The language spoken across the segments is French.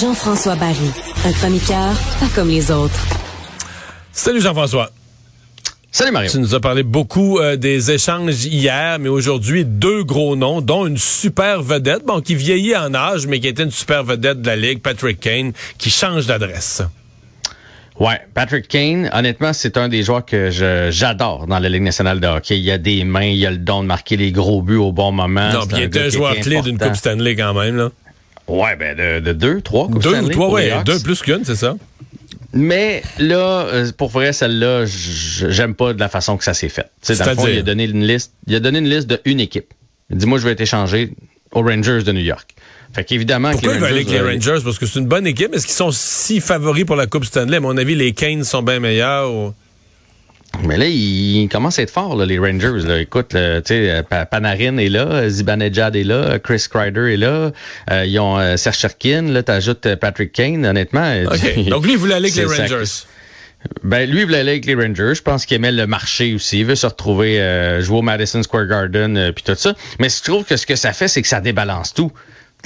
Jean-François Barry, un chroniqueur pas comme les autres. Salut Jean-François. Salut Mario. Tu nous as parlé beaucoup euh, des échanges hier, mais aujourd'hui, deux gros noms, dont une super vedette, bon, qui vieillit en âge, mais qui était une super vedette de la Ligue, Patrick Kane, qui change d'adresse. Ouais, Patrick Kane, honnêtement, c'est un des joueurs que j'adore dans la Ligue nationale de hockey. Il y a des mains, il y a le don de marquer les gros buts au bon moment. Non, puis il était un joueur clé d'une Coupe Stanley quand même, là. Ouais, ben de, de deux, trois Coupes deux, Stanley. Deux, trois, ouais, deux plus qu'une, c'est ça. Mais là, euh, pour vrai, celle-là, j'aime pas de la façon que ça s'est fait. Dans le fond, il a donné une liste. Il a donné une liste de une équipe. Il dit moi, je vais être échangé aux Rangers de New York. Fait qu'évidemment, pourquoi il va aller avec les Rangers? Parce que c'est une bonne équipe. Est-ce qu'ils sont si favoris pour la Coupe Stanley? À mon avis, les Canes sont bien meilleurs. Ou... Mais là, ils commencent à être forts, là, les Rangers. Là. Écoute, tu sais, Panarin est là, Zibanejad est là, Chris Kreider est là. Euh, ils ont euh, Serge Cherkin, là, t'ajoutes Patrick Kane, honnêtement. Donc lui, il voulait aller avec les Rangers. Ben, lui, il voulait aller avec les Rangers. Je pense qu'il aimait le marché aussi. Il veut se retrouver euh, jouer au Madison Square Garden euh, puis tout ça. Mais je trouve que ce que ça fait, c'est que ça débalance tout.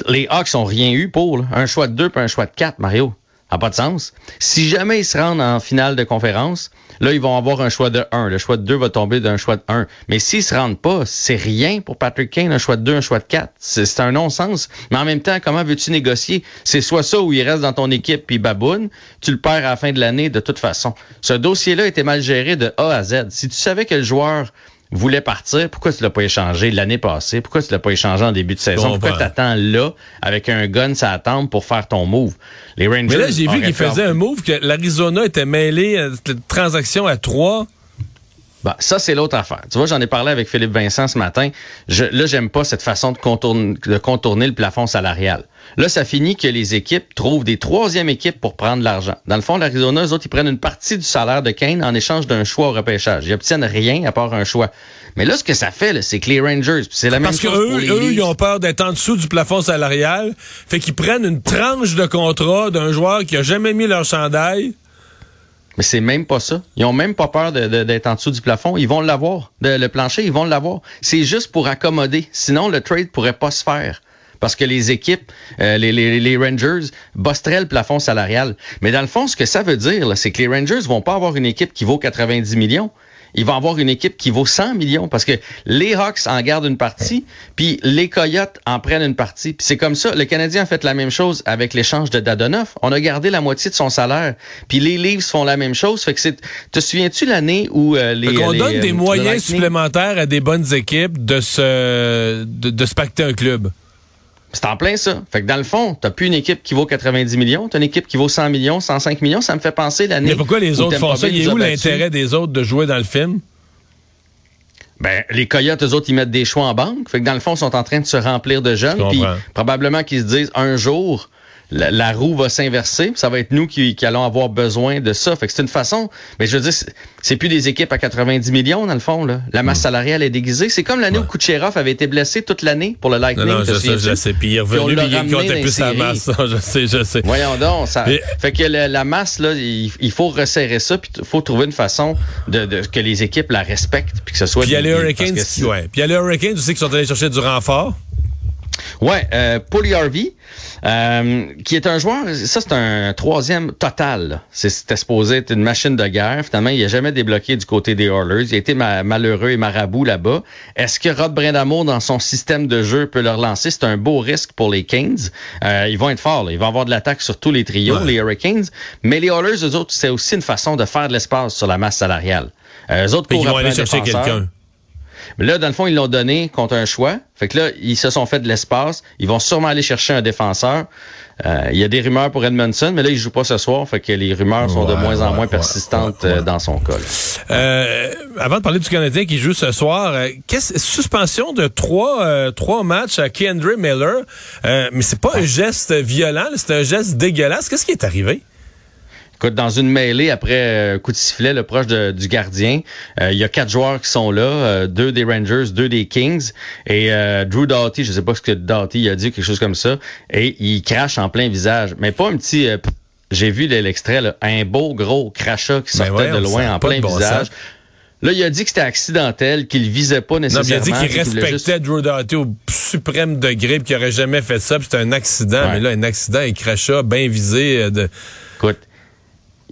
Les Hawks ont rien eu pour un choix de deux puis un choix de quatre, Mario. Ça n'a pas de sens. Si jamais ils se rendent en finale de conférence, là, ils vont avoir un choix de 1. Le choix de 2 va tomber d'un choix de 1. Mais s'ils se rendent pas, c'est rien pour Patrick Kane, un choix de 2, un choix de 4. C'est un non-sens. Mais en même temps, comment veux-tu négocier? C'est soit ça ou il reste dans ton équipe puis baboune. Tu le perds à la fin de l'année de toute façon. Ce dossier-là était mal géré de A à Z. Si tu savais que le joueur voulait partir, pourquoi tu l'as pas échangé l'année passée? Pourquoi tu l'as pas échangé en début de saison? Pourquoi tu attends là avec un gun ça attend pour faire ton move? Les Rangers. Mais là, j'ai vu qu'il faisait un move que l'Arizona était mêlé à une transaction à trois. Bah, ça, c'est l'autre affaire. Tu vois, j'en ai parlé avec Philippe Vincent ce matin. Je, là, j'aime pas cette façon de contourner, de contourner le plafond salarial. Là, ça finit que les équipes trouvent des troisièmes équipes pour prendre l'argent. Dans le fond, l'Arizona, eux autres, ils prennent une partie du salaire de Kane en échange d'un choix au repêchage. Ils obtiennent rien à part un choix. Mais là, ce que ça fait, c'est que les Rangers, c'est la même chose Parce qu'eux, eux, ils ont peur d'être en dessous du plafond salarial. Fait qu'ils prennent une tranche de contrat d'un joueur qui a jamais mis leur chandail. Mais c'est même pas ça. Ils ont même pas peur d'être de, en dessous du plafond. Ils vont l'avoir. Le plancher, ils vont l'avoir. C'est juste pour accommoder. Sinon, le trade pourrait pas se faire. Parce que les équipes, euh, les, les, les, Rangers, bosseraient le plafond salarial. Mais dans le fond, ce que ça veut dire, c'est que les Rangers vont pas avoir une équipe qui vaut 90 millions il va avoir une équipe qui vaut 100 millions parce que les Hawks en gardent une partie, puis les Coyotes en prennent une partie. Puis c'est comme ça. Le Canadien a fait la même chose avec l'échange de Dadonoff. On a gardé la moitié de son salaire. Puis les Leafs font la même chose. Fait que c'est. Te souviens-tu l'année où euh, les. on les, donne des moyens supplémentaires à des bonnes équipes de se de, de se pacter un club. C'est en plein ça. Fait que dans le fond, t'as plus une équipe qui vaut 90 millions, t'as une équipe qui vaut 100 millions, 105 millions. Ça me fait penser l'année. Mais pourquoi les autres font ça? Il est où l'intérêt des autres de jouer dans le film? Ben, les Coyotes, eux autres, ils mettent des choix en banque. Fait que dans le fond, ils sont en train de se remplir de jeunes. Puis probablement qu'ils se disent un jour, la, roue va s'inverser. Ça va être nous qui, allons avoir besoin de ça. Fait que c'est une façon. Mais je veux dire, c'est plus des équipes à 90 millions, dans le fond. Là. La masse hmm. salariale est déguisée. C'est comme l'année où Kucherov avait été blessé toute l'année pour le Lightning. Non, non je, sais, je sais. Puis il est revenu, il comptait plus la masse. je sais, je sais. Voyons donc. Ça... Fait que la, masse, là, il, faut resserrer ça. Puis il faut trouver une façon de, de, que les équipes la respectent. Puis que ce soit. Puis il y a les Hurricanes. Ouais. Puis il y a les Hurricanes aussi qui sont allés chercher du renfort. Ouais, euh, Paulie Harvey, euh, qui est un joueur, ça c'est un troisième total. C'était supposé être une machine de guerre. Finalement, il n'a jamais débloqué du côté des Oilers. Il a été malheureux et marabout là-bas. Est-ce que Rod Brindamour, dans son système de jeu, peut le relancer? C'est un beau risque pour les Canes. Euh, ils vont être forts. Là. Ils vont avoir de l'attaque sur tous les trios, les Hurricanes. Mais les Oilers, eux autres, c'est aussi une façon de faire de l'espace sur la masse salariale. Euh, eux autres, ils vont aller chercher quelqu'un. Mais là, dans le fond, ils l'ont donné contre un choix. Fait que là, ils se sont fait de l'espace. Ils vont sûrement aller chercher un défenseur. Euh, il y a des rumeurs pour Edmondson, mais là, il joue pas ce soir, fait que les rumeurs sont de moins en ouais, moins ouais, persistantes euh, dans son cas. Euh, avant de parler du Canadien qui joue ce soir, euh, qu'est-ce- suspension de trois, trois matchs à Kendra Miller, euh, mais c'est pas un geste violent, c'est un geste dégueulasse. Qu'est-ce qui est arrivé? Écoute, dans une mêlée après euh, coup de sifflet, le proche de- du gardien, euh, il y a quatre joueurs qui sont là, euh, deux des Rangers, deux des Kings, et euh, Drew Doughty, je sais pas ce que Doughty a dit, quelque chose comme ça, et il crache en plein visage, mais pas un petit. euh, J'ai vu l'extrait, là, un beau gros crachat qui sortait de loin en plein bon visage. sens. Là, il a dit que c'était accidentel, qu'il visait pas Non, mais il a nécessairement. dit qu'il respectait juste- Drew Doughty au suprême degré, qu'il aurait jamais fait ça, puis c'était un accident. Ouais. Mais là, un accident, il crachat bien visé. euh, de... Écoute,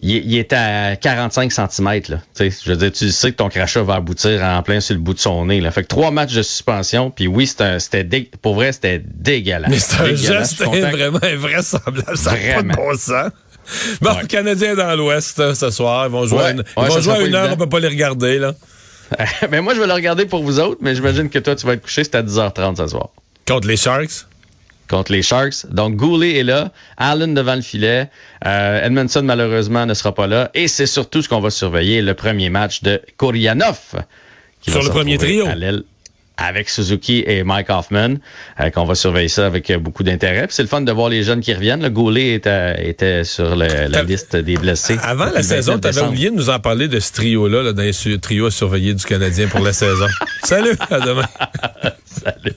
il, il était à 45 cm. Là. Tu sais, je veux dire, tu sais que ton crachat va aboutir en plein sur le bout de son nez. Là. Fait que trois matchs de suspension, puis oui, c'était dé- pour vrai, c'était dégueulasse. Mais c'est un geste vraiment invraisemblable. Ça n'a pas de Vraiment. bon sens. Bon, Ouais. le Canadien est dans l'Ouest euh, ce soir. Ils vont jouer, Ouais. une, Ouais, ils vont ça jouer sera à une heure, on évident. peut pas les regarder. là. mais moi, je vais le regarder pour vous autres, mais j'imagine que toi, tu vas être couché, c'est à 10h30 ce soir. Contre les Sharks? Contre les Sharks. Donc, Goulet est là, Allen devant le filet, euh, Edmondson, malheureusement, ne sera pas là. Et c'est surtout ce qu'on va surveiller, le premier match de Kourianov. qui Sur va le premier trio. avec Suzuki et Mike Hoffman, euh, qu'on va surveiller ça avec euh, beaucoup d'intérêt. C'est le fun de voir les jeunes qui reviennent. Le Goulet était, était sur le- la liste des blessés. Avant la saison, 29 tu avais oublié de nous en parler de ce trio-là, là, dans les trio à surveiller du Canadien pour la saison. Salut, à demain. Salut.